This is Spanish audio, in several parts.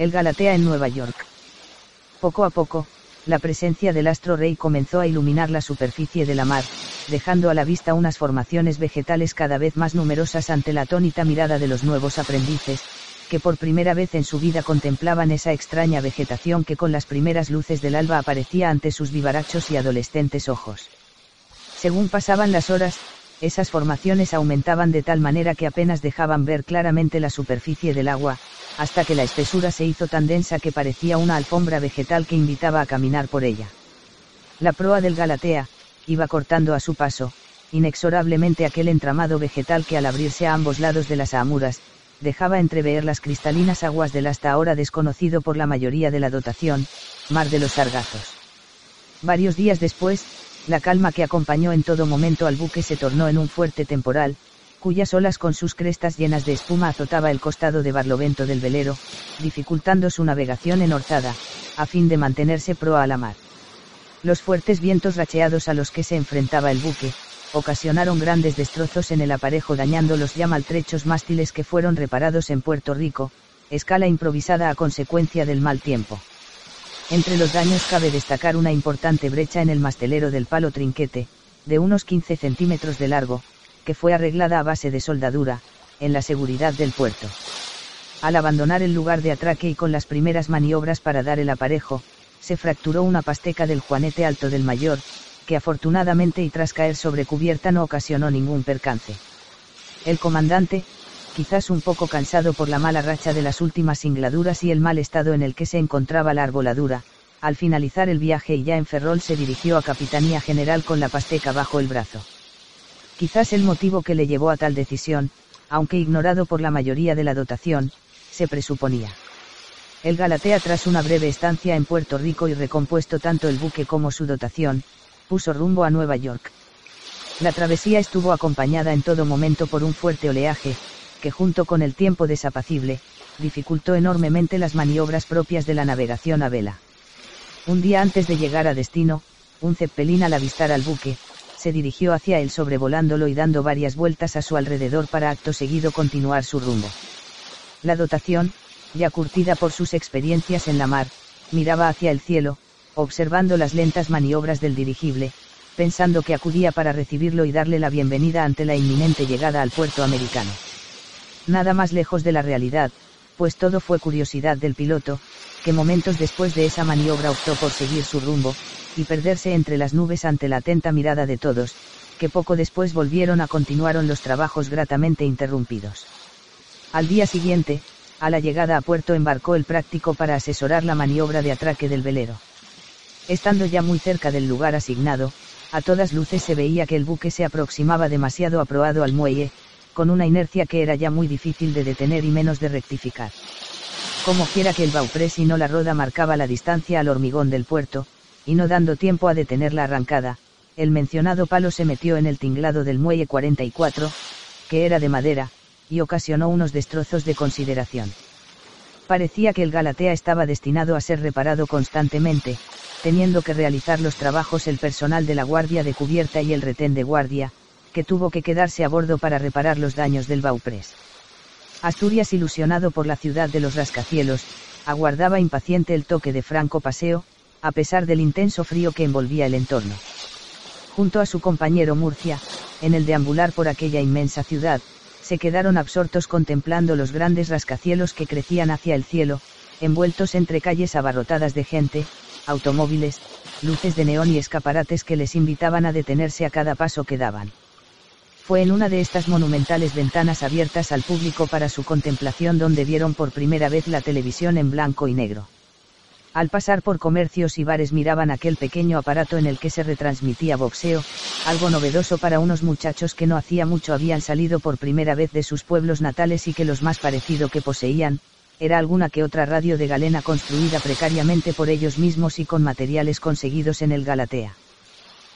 El Galatea en Nueva York. Poco a poco, la presencia del astro rey comenzó a iluminar la superficie de la mar, dejando a la vista unas formaciones vegetales cada vez más numerosas ante la atónita mirada de los nuevos aprendices, que por primera vez en su vida contemplaban esa extraña vegetación que con las primeras luces del alba aparecía ante sus vivarachos y adolescentes ojos. Según pasaban las horas, esas formaciones aumentaban de tal manera que apenas dejaban ver claramente la superficie del agua, hasta que la espesura se hizo tan densa que parecía una alfombra vegetal que invitaba a caminar por ella. La proa del Galatea, iba cortando a su paso, inexorablemente aquel entramado vegetal que al abrirse a ambos lados de las Amuras, dejaba entrever las cristalinas aguas del hasta ahora desconocido por la mayoría de la dotación, mar de los sargazos. Varios días después, la calma que acompañó en todo momento al buque se tornó en un fuerte temporal, cuyas olas con sus crestas llenas de espuma azotaba el costado de barlovento del velero, dificultando su navegación en orzada, a fin de mantenerse proa a la mar. Los fuertes vientos racheados a los que se enfrentaba el buque, ocasionaron grandes destrozos en el aparejo dañando los ya maltrechos mástiles que fueron reparados en Puerto Rico, escala improvisada a consecuencia del mal tiempo. Entre los daños cabe destacar una importante brecha en el mastelero del palo trinquete, de unos 15 centímetros de largo, que fue arreglada a base de soldadura, en la seguridad del puerto. Al abandonar el lugar de atraque y con las primeras maniobras para dar el aparejo, se fracturó una pasteca del juanete alto del mayor, que afortunadamente y tras caer sobre cubierta no ocasionó ningún percance. El comandante, quizás un poco cansado por la mala racha de las últimas singladuras y el mal estado en el que se encontraba la arboladura, al finalizar el viaje y ya en Ferrol se dirigió a Capitanía General con la pasteca bajo el brazo. Quizás el motivo que le llevó a tal decisión, aunque ignorado por la mayoría de la dotación, se presuponía. El Galatea tras una breve estancia en Puerto Rico y recompuesto tanto el buque como su dotación, puso rumbo a Nueva York. La travesía estuvo acompañada en todo momento por un fuerte oleaje, que junto con el tiempo desapacible, dificultó enormemente las maniobras propias de la navegación a vela. Un día antes de llegar a destino, un zeppelin al avistar al buque, se dirigió hacia él sobrevolándolo y dando varias vueltas a su alrededor para acto seguido continuar su rumbo. La dotación, ya curtida por sus experiencias en la mar, miraba hacia el cielo, observando las lentas maniobras del dirigible, pensando que acudía para recibirlo y darle la bienvenida ante la inminente llegada al puerto americano. Nada más lejos de la realidad, pues todo fue curiosidad del piloto, que momentos después de esa maniobra optó por seguir su rumbo, y perderse entre las nubes ante la atenta mirada de todos, que poco después volvieron a continuaron los trabajos gratamente interrumpidos. Al día siguiente, a la llegada a puerto embarcó el práctico para asesorar la maniobra de atraque del velero. Estando ya muy cerca del lugar asignado, a todas luces se veía que el buque se aproximaba demasiado aproado al muelle, con una inercia que era ya muy difícil de detener y menos de rectificar. Como quiera que el bauprés y no la roda marcaba la distancia al hormigón del puerto, y no dando tiempo a detener la arrancada, el mencionado palo se metió en el tinglado del muelle 44, que era de madera, y ocasionó unos destrozos de consideración. Parecía que el Galatea estaba destinado a ser reparado constantemente, teniendo que realizar los trabajos el personal de la guardia de cubierta y el retén de guardia, que tuvo que quedarse a bordo para reparar los daños del Bauprés. Asturias ilusionado por la ciudad de los rascacielos, aguardaba impaciente el toque de franco paseo, a pesar del intenso frío que envolvía el entorno. Junto a su compañero Murcia, en el deambular por aquella inmensa ciudad, se quedaron absortos contemplando los grandes rascacielos que crecían hacia el cielo, envueltos entre calles abarrotadas de gente, automóviles, luces de neón y escaparates que les invitaban a detenerse a cada paso que daban. Fue en una de estas monumentales ventanas abiertas al público para su contemplación donde vieron por primera vez la televisión en blanco y negro. Al pasar por comercios y bares miraban aquel pequeño aparato en el que se retransmitía boxeo, algo novedoso para unos muchachos que no hacía mucho habían salido por primera vez de sus pueblos natales y que los más parecido que poseían, era alguna que otra radio de galena construida precariamente por ellos mismos y con materiales conseguidos en el Galatea.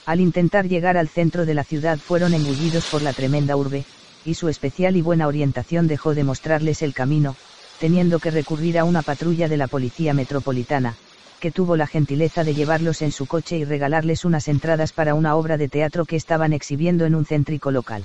Al intentar llegar al centro de la ciudad fueron engullidos por la tremenda urbe, y su especial y buena orientación dejó de mostrarles el camino, teniendo que recurrir a una patrulla de la Policía Metropolitana, que tuvo la gentileza de llevarlos en su coche y regalarles unas entradas para una obra de teatro que estaban exhibiendo en un céntrico local.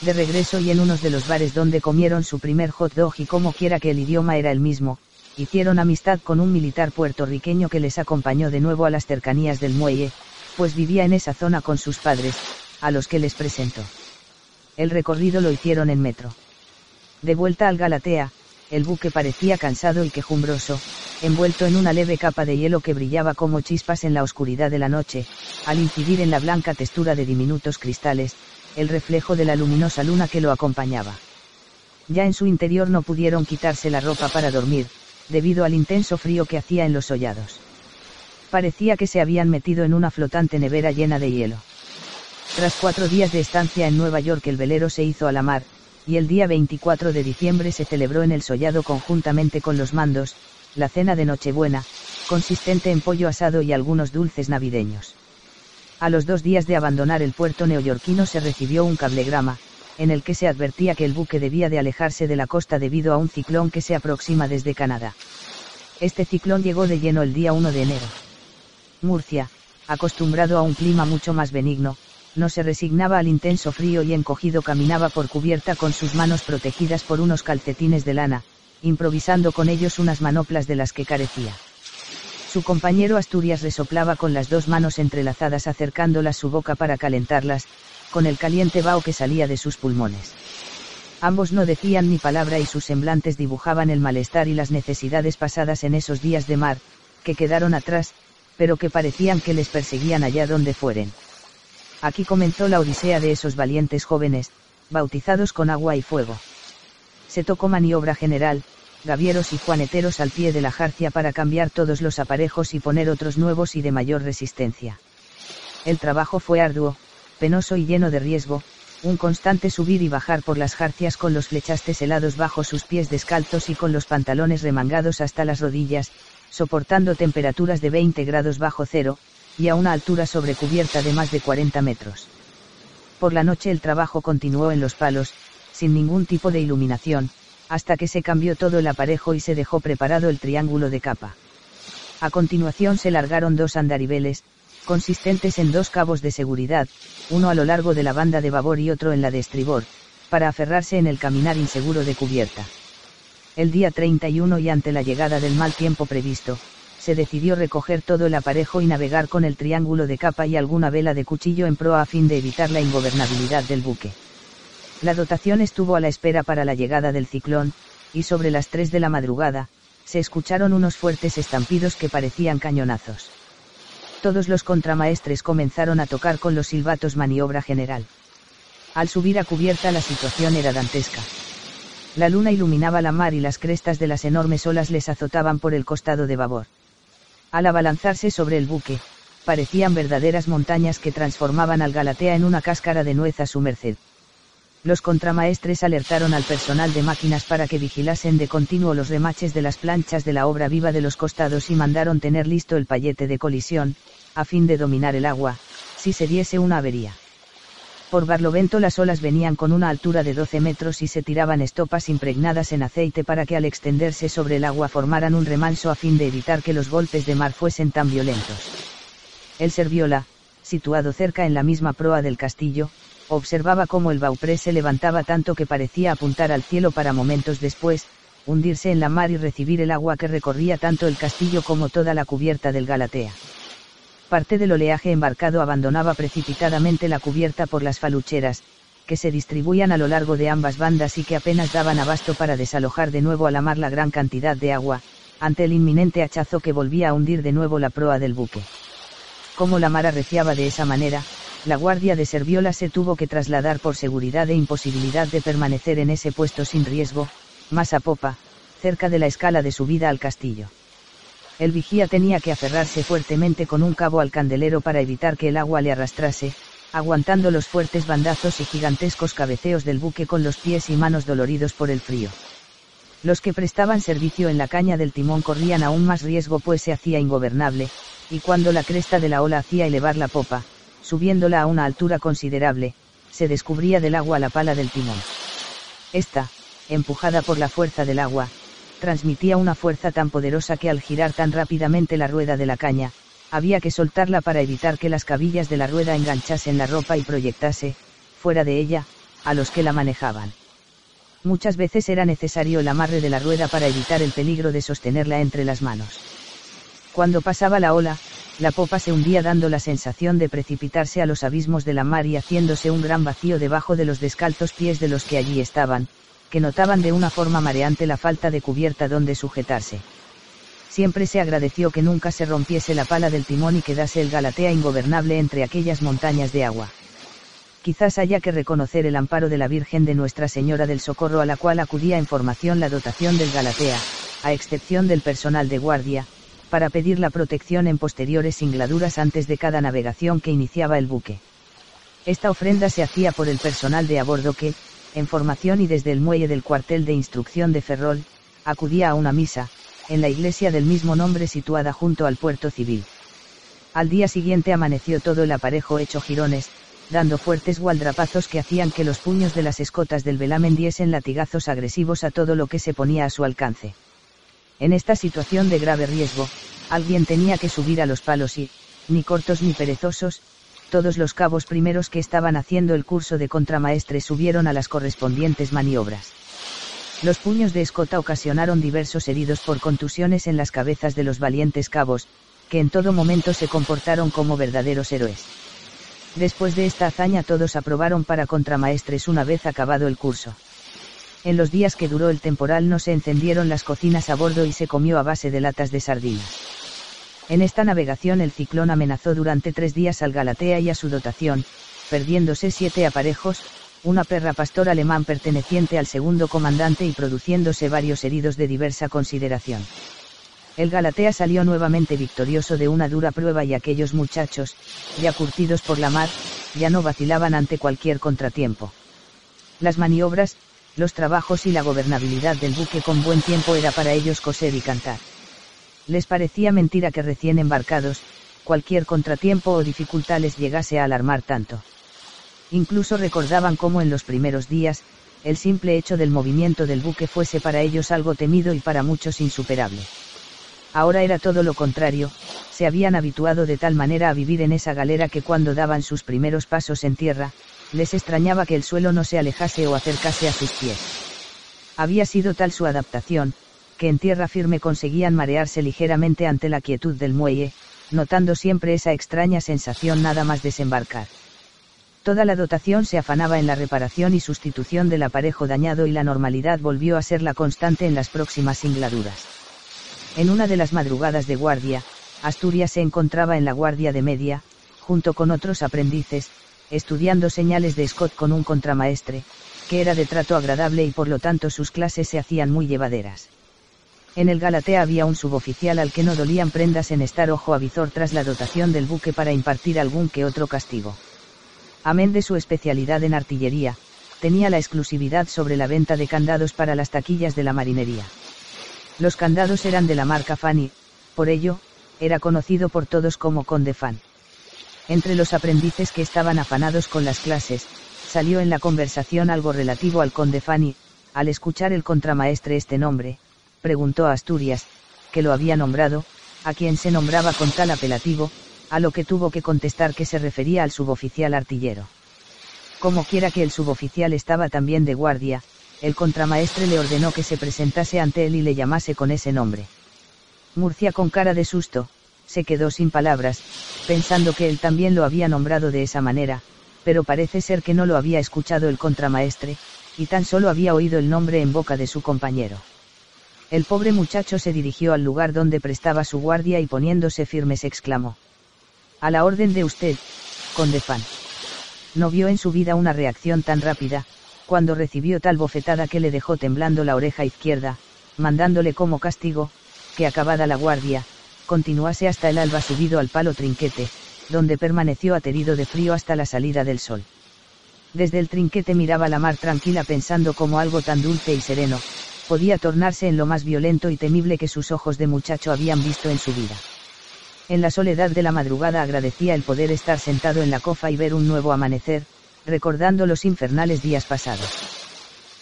De regreso y en unos de los bares donde comieron su primer hot dog y como quiera que el idioma era el mismo, hicieron amistad con un militar puertorriqueño que les acompañó de nuevo a las cercanías del muelle, pues vivía en esa zona con sus padres, a los que les presentó. El recorrido lo hicieron en metro. De vuelta al Galatea, el buque parecía cansado y quejumbroso, envuelto en una leve capa de hielo que brillaba como chispas en la oscuridad de la noche, al incidir en la blanca textura de diminutos cristales, el reflejo de la luminosa luna que lo acompañaba. Ya en su interior no pudieron quitarse la ropa para dormir, debido al intenso frío que hacía en los hollados. Parecía que se habían metido en una flotante nevera llena de hielo. Tras cuatro días de estancia en Nueva York el velero se hizo a la mar, y el día 24 de diciembre se celebró en el Sollado conjuntamente con los mandos, la cena de Nochebuena, consistente en pollo asado y algunos dulces navideños. A los dos días de abandonar el puerto neoyorquino se recibió un cablegrama, en el que se advertía que el buque debía de alejarse de la costa debido a un ciclón que se aproxima desde Canadá. Este ciclón llegó de lleno el día 1 de enero. Murcia, acostumbrado a un clima mucho más benigno, no se resignaba al intenso frío y encogido caminaba por cubierta con sus manos protegidas por unos calcetines de lana, improvisando con ellos unas manoplas de las que carecía. Su compañero Asturias resoplaba con las dos manos entrelazadas acercándolas su boca para calentarlas, con el caliente vaho que salía de sus pulmones. Ambos no decían ni palabra y sus semblantes dibujaban el malestar y las necesidades pasadas en esos días de mar, que quedaron atrás, pero que parecían que les perseguían allá donde fueren. Aquí comenzó la odisea de esos valientes jóvenes, bautizados con agua y fuego. Se tocó maniobra general, gavieros y juaneteros al pie de la jarcia para cambiar todos los aparejos y poner otros nuevos y de mayor resistencia. El trabajo fue arduo, penoso y lleno de riesgo, un constante subir y bajar por las jarcias con los flechastes helados bajo sus pies descalzos y con los pantalones remangados hasta las rodillas, soportando temperaturas de 20 grados bajo cero, y a una altura sobrecubierta de más de 40 metros. Por la noche el trabajo continuó en los palos, sin ningún tipo de iluminación, hasta que se cambió todo el aparejo y se dejó preparado el triángulo de capa. A continuación se largaron dos andariveles, consistentes en dos cabos de seguridad, uno a lo largo de la banda de babor y otro en la de estribor, para aferrarse en el caminar inseguro de cubierta. El día 31 y ante la llegada del mal tiempo previsto, se decidió recoger todo el aparejo y navegar con el triángulo de capa y alguna vela de cuchillo en proa a fin de evitar la ingobernabilidad del buque. La dotación estuvo a la espera para la llegada del ciclón, y sobre las 3 de la madrugada, se escucharon unos fuertes estampidos que parecían cañonazos. Todos los contramaestres comenzaron a tocar con los silbatos maniobra general. Al subir a cubierta la situación era dantesca. La luna iluminaba la mar y las crestas de las enormes olas les azotaban por el costado de babor. Al abalanzarse sobre el buque, parecían verdaderas montañas que transformaban al Galatea en una cáscara de nuez a su merced. Los contramaestres alertaron al personal de máquinas para que vigilasen de continuo los remaches de las planchas de la obra viva de los costados y mandaron tener listo el payete de colisión, a fin de dominar el agua, si se diese una avería. Por Barlovento las olas venían con una altura de 12 metros y se tiraban estopas impregnadas en aceite para que al extenderse sobre el agua formaran un remanso a fin de evitar que los golpes de mar fuesen tan violentos. El Serviola, situado cerca en la misma proa del castillo, observaba cómo el baupré se levantaba tanto que parecía apuntar al cielo para momentos después, hundirse en la mar y recibir el agua que recorría tanto el castillo como toda la cubierta del Galatea parte del oleaje embarcado abandonaba precipitadamente la cubierta por las falucheras, que se distribuían a lo largo de ambas bandas y que apenas daban abasto para desalojar de nuevo a la mar la gran cantidad de agua, ante el inminente hachazo que volvía a hundir de nuevo la proa del buque. Como la mar arreciaba de esa manera, la guardia de Serviola se tuvo que trasladar por seguridad e imposibilidad de permanecer en ese puesto sin riesgo, más a popa, cerca de la escala de subida al castillo El vigía tenía que aferrarse fuertemente con un cabo al candelero para evitar que el agua le arrastrase, aguantando los fuertes bandazos y gigantescos cabeceos del buque con los pies y manos doloridos por el frío. Los que prestaban servicio en la caña del timón corrían aún más riesgo pues se hacía ingobernable, y cuando la cresta de la ola hacía elevar la popa, subiéndola a una altura considerable, se descubría del agua la pala del timón. Esta, empujada por la fuerza del agua, transmitía una fuerza tan poderosa que al girar tan rápidamente la rueda de la caña, había que soltarla para evitar que las cabillas de la rueda enganchasen la ropa y proyectase, fuera de ella, a los que la manejaban. Muchas veces era necesario el amarre de la rueda para evitar el peligro de sostenerla entre las manos. Cuando pasaba la ola, la popa se hundía dando la sensación de precipitarse a los abismos de la mar y haciéndose un gran vacío debajo de los descalzos pies de los que allí estaban, que notaban de una forma mareante la falta de cubierta donde sujetarse. Siempre se agradeció que nunca se rompiese la pala del timón y quedase el Galatea ingobernable entre aquellas montañas de agua. Quizás haya que reconocer el amparo de la Virgen de Nuestra Señora del Socorro a la cual acudía en formación la dotación del Galatea, a excepción del personal de guardia, para pedir la protección en posteriores singladuras antes de cada navegación que iniciaba el buque. Esta ofrenda se hacía por el personal de a bordo que, en formación y desde el muelle del cuartel de instrucción de Ferrol, acudía a una misa, en la iglesia del mismo nombre situada junto al puerto civil. Al día siguiente amaneció todo el aparejo hecho jirones, dando fuertes gualdrapazos que hacían que los puños de las escotas del velamen diesen latigazos agresivos a todo lo que se ponía a su alcance. En esta situación de grave riesgo, alguien tenía que subir a los palos y, ni cortos ni perezosos, todos los cabos primeros que estaban haciendo el curso de contramaestre subieron a las correspondientes maniobras. Los puños de escota ocasionaron diversos heridos por contusiones en las cabezas de los valientes cabos, que en todo momento se comportaron como verdaderos héroes. Después de esta hazaña todos aprobaron para contramaestres una vez acabado el curso. En los días que duró el temporal no se encendieron las cocinas a bordo y se comió a base de latas de sardinas. En esta navegación el ciclón amenazó durante tres días al Galatea y a su dotación, perdiéndose siete aparejos, una perra pastor alemán perteneciente al segundo comandante y produciéndose varios heridos de diversa consideración. El Galatea salió nuevamente victorioso de una dura prueba y aquellos muchachos, ya curtidos por la mar, ya no vacilaban ante cualquier contratiempo. Las maniobras, los trabajos y la gobernabilidad del buque con buen tiempo era para ellos coser y cantar. Les parecía mentira que recién embarcados, cualquier contratiempo o dificultad les llegase a alarmar tanto. Incluso recordaban cómo en los primeros días, el simple hecho del movimiento del buque fuese para ellos algo temido y para muchos insuperable. Ahora era todo lo contrario, se habían habituado de tal manera a vivir en esa galera que cuando daban sus primeros pasos en tierra, les extrañaba que el suelo no se alejase o acercase a sus pies. Había sido tal su adaptación, que en tierra firme conseguían marearse ligeramente ante la quietud del muelle, notando siempre esa extraña sensación nada más desembarcar. Toda la dotación se afanaba en la reparación y sustitución del aparejo dañado y la normalidad volvió a ser la constante en las próximas singladuras. En una de las madrugadas de guardia, Asturias se encontraba en la guardia de media, junto con otros aprendices, estudiando señales de Scott con un contramaestre, que era de trato agradable y por lo tanto sus clases se hacían muy llevaderas. En el Galatea había un suboficial al que no dolían prendas en estar ojo a visor tras la dotación del buque para impartir algún que otro castigo. Amén de su especialidad en artillería, tenía la exclusividad sobre la venta de candados para las taquillas de la marinería. Los candados eran de la marca Fanny, por ello, era conocido por todos como Conde Fan. Entre los aprendices que estaban afanados con las clases, salió en la conversación algo relativo al Conde Fanny, al escuchar el contramaestre este nombre, preguntó a Asturias, que lo había nombrado, a quien se nombraba con tal apelativo, a lo que tuvo que contestar que se refería al suboficial artillero. Como quiera que el suboficial estaba también de guardia, el contramaestre le ordenó que se presentase ante él y le llamase con ese nombre. Murcia con cara de susto, se quedó sin palabras, pensando que él también lo había nombrado de esa manera, pero parece ser que no lo había escuchado el contramaestre, y tan solo había oído el nombre en boca de su compañero. El pobre muchacho se dirigió al lugar donde prestaba su guardia y poniéndose firmes exclamó. A la orden de usted, conde Fan. No vio en su vida una reacción tan rápida, cuando recibió tal bofetada que le dejó temblando la oreja izquierda, mandándole como castigo, que acabada la guardia, continuase hasta el alba subido al palo trinquete, donde permaneció aterido de frío hasta la salida del sol. Desde el trinquete miraba la mar tranquila pensando como algo tan dulce y sereno, podía tornarse en lo más violento y temible que sus ojos de muchacho habían visto en su vida. En la soledad de la madrugada agradecía el poder estar sentado en la cofa y ver un nuevo amanecer, recordando los infernales días pasados.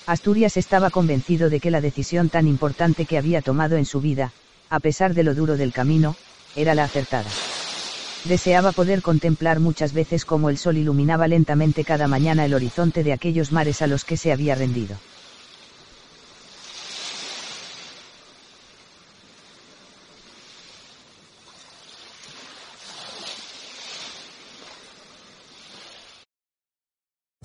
Asturias estaba convencido de que la decisión tan importante que había tomado en su vida, a pesar de lo duro del camino, era la acertada. Deseaba poder contemplar muchas veces cómo el sol iluminaba lentamente cada mañana el horizonte de aquellos mares a los que se había rendido.